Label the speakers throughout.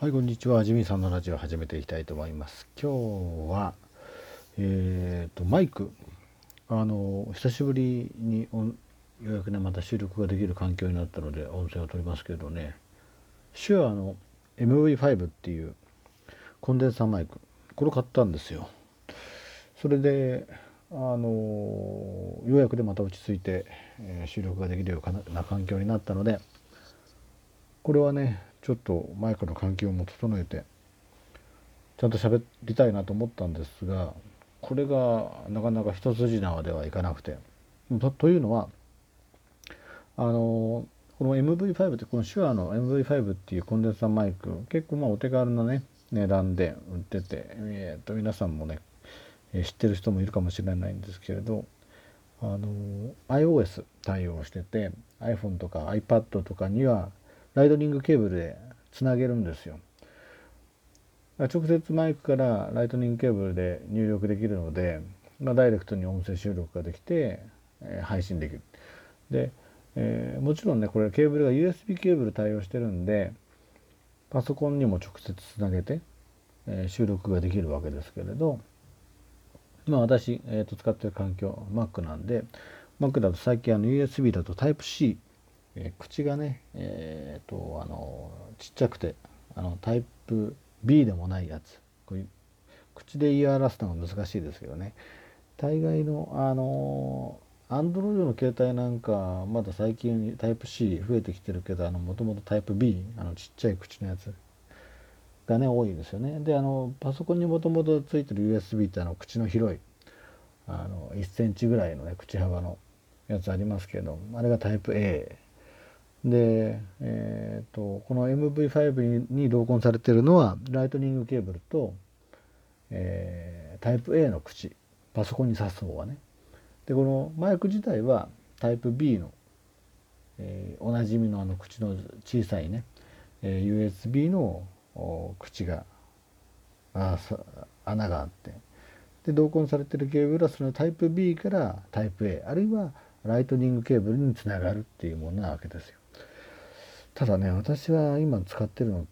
Speaker 1: はい、こんにちは。ジミーさんのラジオを始めていきたいと思います。今日は、えっ、と、マイク、あの、久しぶりにようやくね、また収録ができる環境になったので、音声を取りますけどね、手話の MV5 っていうコンデンサーマイク、これ買ったんですよ。それで、あの、ようやくでまた落ち着いて、えー収録ができるような環境になったので、これはねちょっとマイクの環境も整えてちゃんと喋りたいなと思ったんですがこれがなかなか一筋縄ではいかなくて。というのはあのこの MV5 ってこの手話の MV5 っていうコンデンサーマイク結構まあお手軽なね値段で売ってて、えー、と皆さんもねえ知ってる人もいるかもしれないんですけれどあの iOS 対応してて iPhone とか iPad とかにはライトニングケーブルでつなげるんですよ。直接マイクからライトニングケーブルで入力できるので、まあ、ダイレクトに音声収録ができて、えー配信できる。で、えーもちろんねこれケーブルが USB ケーブル対応してるんでパソコンにも直接つなげて、えー収録ができるわけですけれどまあ私、えー、と使ってる環境 Mac なんで Mac だと最近あの USB だと Type-C えー口がねえっ、とあのちっちゃくてあのタイプ B でもないやつ。こう口で言い表すのが難しいですけどね。大概のあの Android の携帯なんかまだ最近タイプ C 増えてきてるけどもともとタイプ B あのちっちゃい口のやつがね多いですよね。であのパソコンにもともとついてる USB ってあの口の広いあの1センチぐらいのね口幅のやつありますけどあれがタイプ A で、えー、とこの MV5 に同梱されてるのはライトニングケーブルと、えータイプ A の口パソコンに挿す方はねでこのマイク自体はタイプ B の、えーおなじみのあの口の小さいね、えー USB の口があ穴があってで同梱されてるケーブルはそのタイプ B からタイプ A あるいはライトニングケーブルにつながるっていうものなわけですよ。ただね私は今使ってるのっ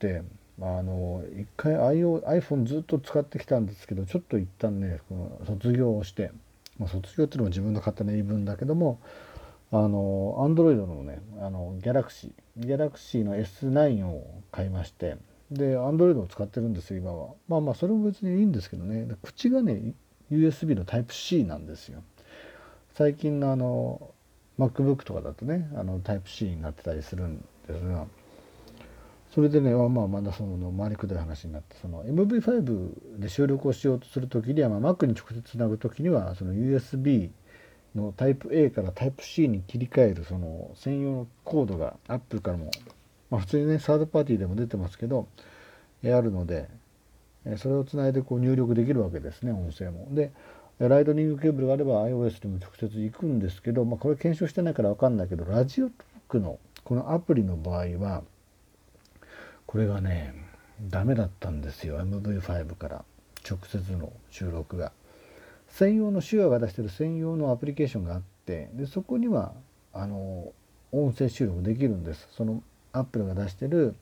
Speaker 1: てあの一回 iPhone ずっと使ってきたんですけどちょっと一旦ねこの卒業をして、まあ、卒業っていうのも自分の勝手な言い分だけどもあの Android のねあの Galaxy Galaxy の S9 を買いましてで Android を使ってるんですよ今は。まあまあそれも別にいいんですけどね。口がね USB の Type-C なんですよ。最近のあの MacBook とかだとねあの Type-C になってたりするんですがそれでねまあまだその回りくどい話になってその MV5 で収録をしようとする時には、まあ、Mac に直接つなぐ時にはその USB のタイプ A からタイプ C に切り替えるその専用のコードが Apple からも、まあ、普通にねサードパーティーでも出てますけどあるのでそれをつないでこう入力できるわけですね音声も。でライトニングケーブルがあれば iOS にも直接行くんですけど、まあ、これ検証してないから分かんないけどラジオトークのこのアプリの場合はこれがねダメだったんですよ MV5 から直接の収録が。専用の手話が出してる専用のアプリケーションがあってでそこにはあの音声収録できるんですそのアップルが出してる、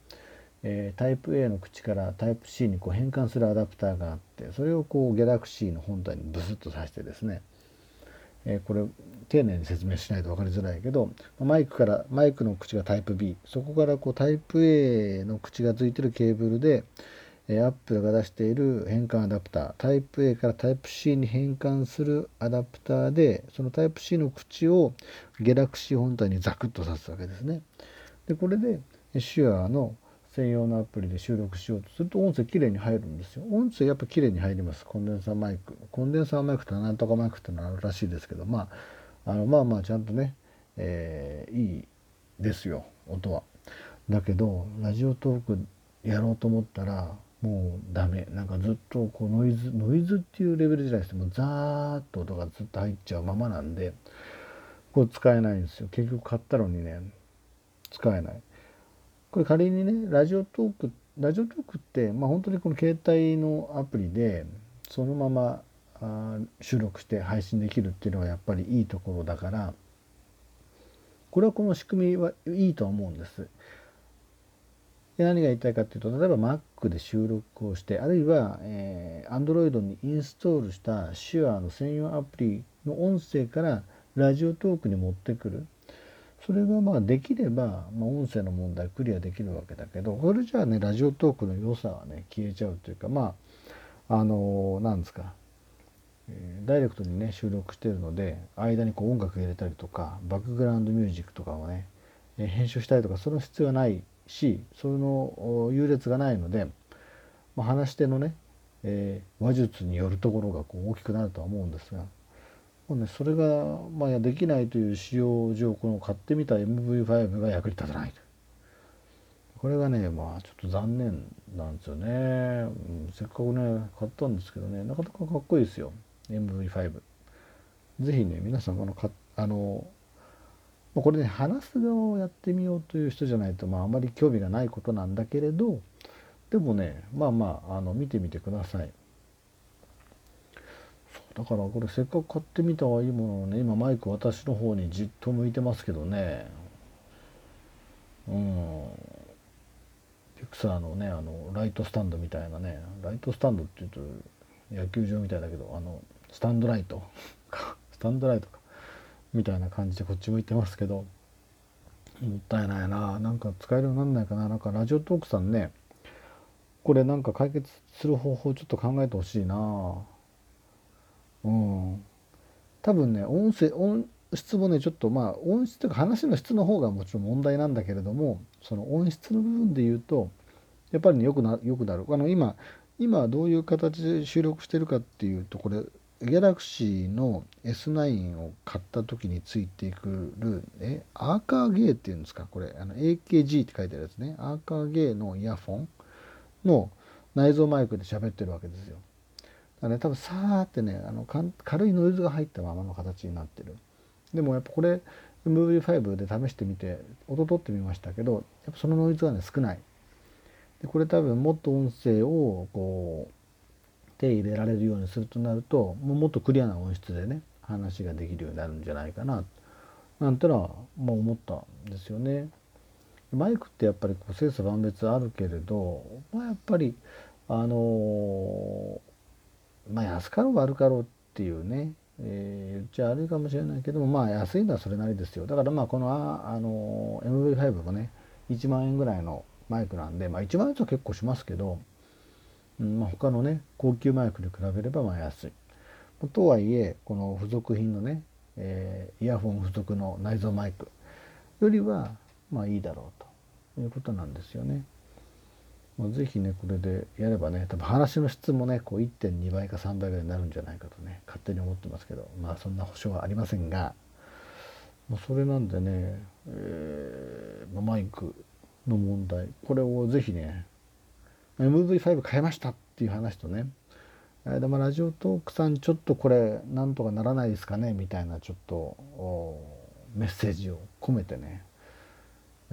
Speaker 1: えータイプ A の口からタイプ C にこう変換するアダプターがあってそれをこうギャラクシーの本体にブスッと挿してですね、えーこれ丁寧に説明しないと分かりづらいけどマイクからマイクの口がタイプ B そこからこうタイプ A の口がついてるケーブルでえーアップルが出している変換アダプタータイプ A からタイプ C に変換するアダプターでそのタイプ C の口をギャラクシー本体にザクッと挿すわけですね。でこれで手話の専用のアプリで収録しようとすると音声きれいに入るんですよ。音声やっぱきれいに入ります。コンデンサーマイク。コンデンサーマイクとなんとかマイクってのあるらしいですけど、まあ、あのまあまあちゃんとね、えーいいですよ、音は。だけど、ラジオトークやろうと思ったら、もうダメ。なんかずっとこうノイズ、ノイズっていうレベルじゃないですもうザーッと音がずっと入っちゃうままなんで、これ使えないんですよ。結局買ったのにね、使えない。これ仮にねラジオトークラジオトークって、まあ、本当にこの携帯のアプリでそのままあ収録して配信できるっていうのはやっぱりいいところだからこれはこの仕組みはいいとは思うんです。で何が言いたいかっていうと例えば Mac で収録をしてあるいは、えー、Android にインストールした手話の専用アプリの音声からラジオトークに持ってくるそれがまあできれば、まあ、音声の問題クリアできるわけだけどこれじゃあねラジオトークの良さはね消えちゃうというかまああのー、なんですか、えー、ダイレクトにね収録してるので間にこう音楽入れたりとかバックグラウンドミュージックとかをね、えー、編集したりとかその必要はないしその優劣がないので、まあ、話し手のね、え話術によるところがこう大きくなるとは思うんですが。もうね、それが、まあ、できないという使用上この買ってみた MV5 が役に立たないとこれがねまあちょっと残念なんですよね、うん、せっかくね買ったんですけどねなかなかかっこいいですよ MV5 是非ね皆さんこのかあのこれね話す側をやってみようという人じゃないと、まあ、あまり興味がないことなんだけれどでもねまあまああの見てみてください。だからこれせっかく買ってみたはいいものをね今マイク私の方にじっと向いてますけどね。うん。ピクサーのねあのライトスタンドみたいなね。ライトスタンドっていうと野球場みたいだけどあのスタンドライト。か スタンドライトか。みたいな感じでこっち向いてますけど。もったいないな。なんか使えるようになんないかな。なんかラジオトークさんねこれなんか解決する方法ちょっと考えてほしいな。うん、多分ね音声音質もねちょっとまあ音質というか話の質の方がもちろん問題なんだけれどもその音質の部分で言うとやっぱりねよくなよくなる。あの今今どういう形で収録してるかっていうとこれギャラクシーの S9 を買った時についてくるえアーカーゲーっていうんですか？これあの AKG って書いてあるやつね。アーカーゲーのイヤフォンの内蔵マイクで喋ってるわけですよ。だね多分さーってねあの軽いノイズが入ったままの形になってる。でもやっぱこれ MV5 で試してみて音取ってみましたけどやっぱそのノイズがね少ない。でこれ多分もっと音声をこう手入れられるようにするとなるともっとクリアな音質でね話ができるようになるんじゃないかな。なんてのは、まあ、思ったんですよね。マイクってやっぱりこう精査万別あるけれど、まあ、やっぱりあのーまあ安かろう悪かろうっていうね、えー、言っちゃ悪いかもしれないけどもまあ安いのはそれなりですよだからまあこのああの MV5 もね1万円ぐらいのマイクなんでまあ1万円と結構しますけど、うんまあ、他のね高級マイクに比べればまあ安い。とはいえこの付属品のね、えー、イヤホン付属の内蔵マイクよりはまあいいだろうということなんですよね。まあ、ぜひねこれでやればね多分話の質もねこう1.2倍か3倍ぐらいになるんじゃないかとね勝手に思ってますけどまあそんな保証はありませんが、まあ、それなんでね、えーま、マイクの問題これをぜひね MV5 変えましたっていう話とねでもラジオトークさんちょっとこれなんとかならないですかねみたいなちょっとメッセージを込めてね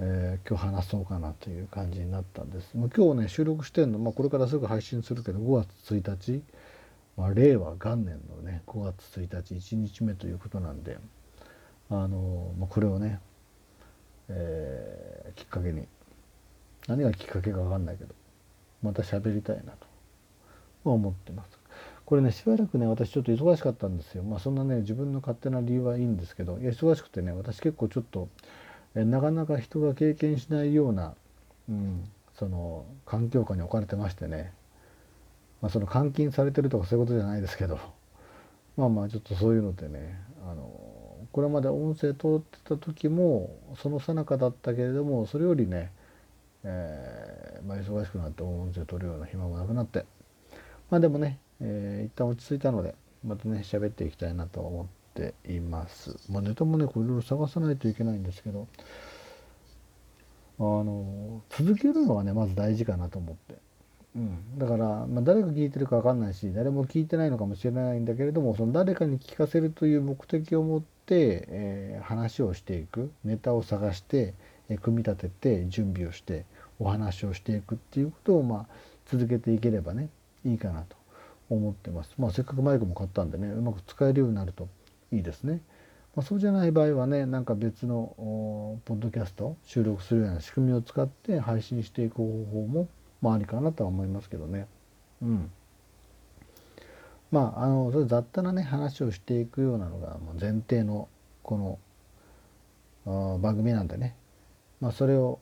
Speaker 1: えー、今日話そうかなという感じになったんです。もう今日ね収録してんの、まあ、これからすぐ配信するけど5月1日、まあ、令和元年のね5月1日1日目ということなんであの、まあ、これをね、えー、きっかけに何がきっかけか分かんないけどまた喋りたいなと思ってます。これねしばらくね私ちょっと忙しかったんですよ。まあそんなね自分の勝手な理由はいいんですけどいや忙しくてね私結構ちょっとなかなか人が経験しないような、うん、その環境下に置かれてましてね、まあ、その監禁されてるとかそういうことじゃないですけど。まあまあちょっとそういうのでねあのこれまで音声通ってた時もその最中だったけれどもそれよりね、えー、まあ、忙しくなって音声取るような暇もなくなって。まあでもね、えー、一旦落ち着いたのでまたね喋っていきたいなと思ってています。まあ、ネタもねこういろいろ探さないといけないんですけどあの続けるのがねまず大事かなと思って。うん、だから、まあ、誰が聞いてるか分かんないし誰も聞いてないのかもしれないんだけれどもその誰かに聞かせるという目的を持って、えー、話をしていくネタを探して、えー、組み立てて準備をしてお話をしていくっていうことを、まあ、続けていければねいいかなと思ってます。まあ、せっかくマイクも買ったんでねうまく使えるようになるといいですね。まあ、そうじゃない場合はねなんか別のポッドキャスト収録するような仕組みを使って配信していく方法も、まあ、ありかなとは思いますけどね。うん、まああのそれ雑多なね話をしていくようなのがもう前提のこの番組なんでね、まあ、それを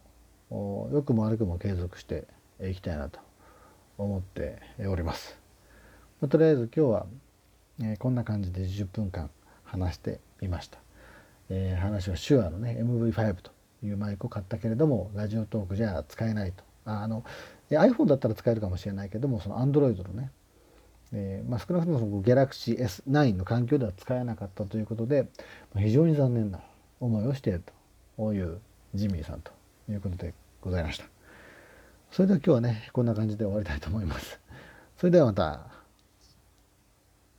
Speaker 1: 良くも悪くも継続していきたいなと思っております。まあ、とりあえず今日は、えー、こんな感じで10分間話してみました。えー、話は手話のね MV5 というマイクを買ったけれどもラジオトークじゃ使えないと。あの iPhone だったら使えるかもしれないけどもその Android のね、えーまあ、少なくともその Galaxy S9 の環境では使えなかったということで、非常に残念な思いをしているというジミーさんということでございました。それでは今日はねこんな感じで終わりたいと思います。それではまた。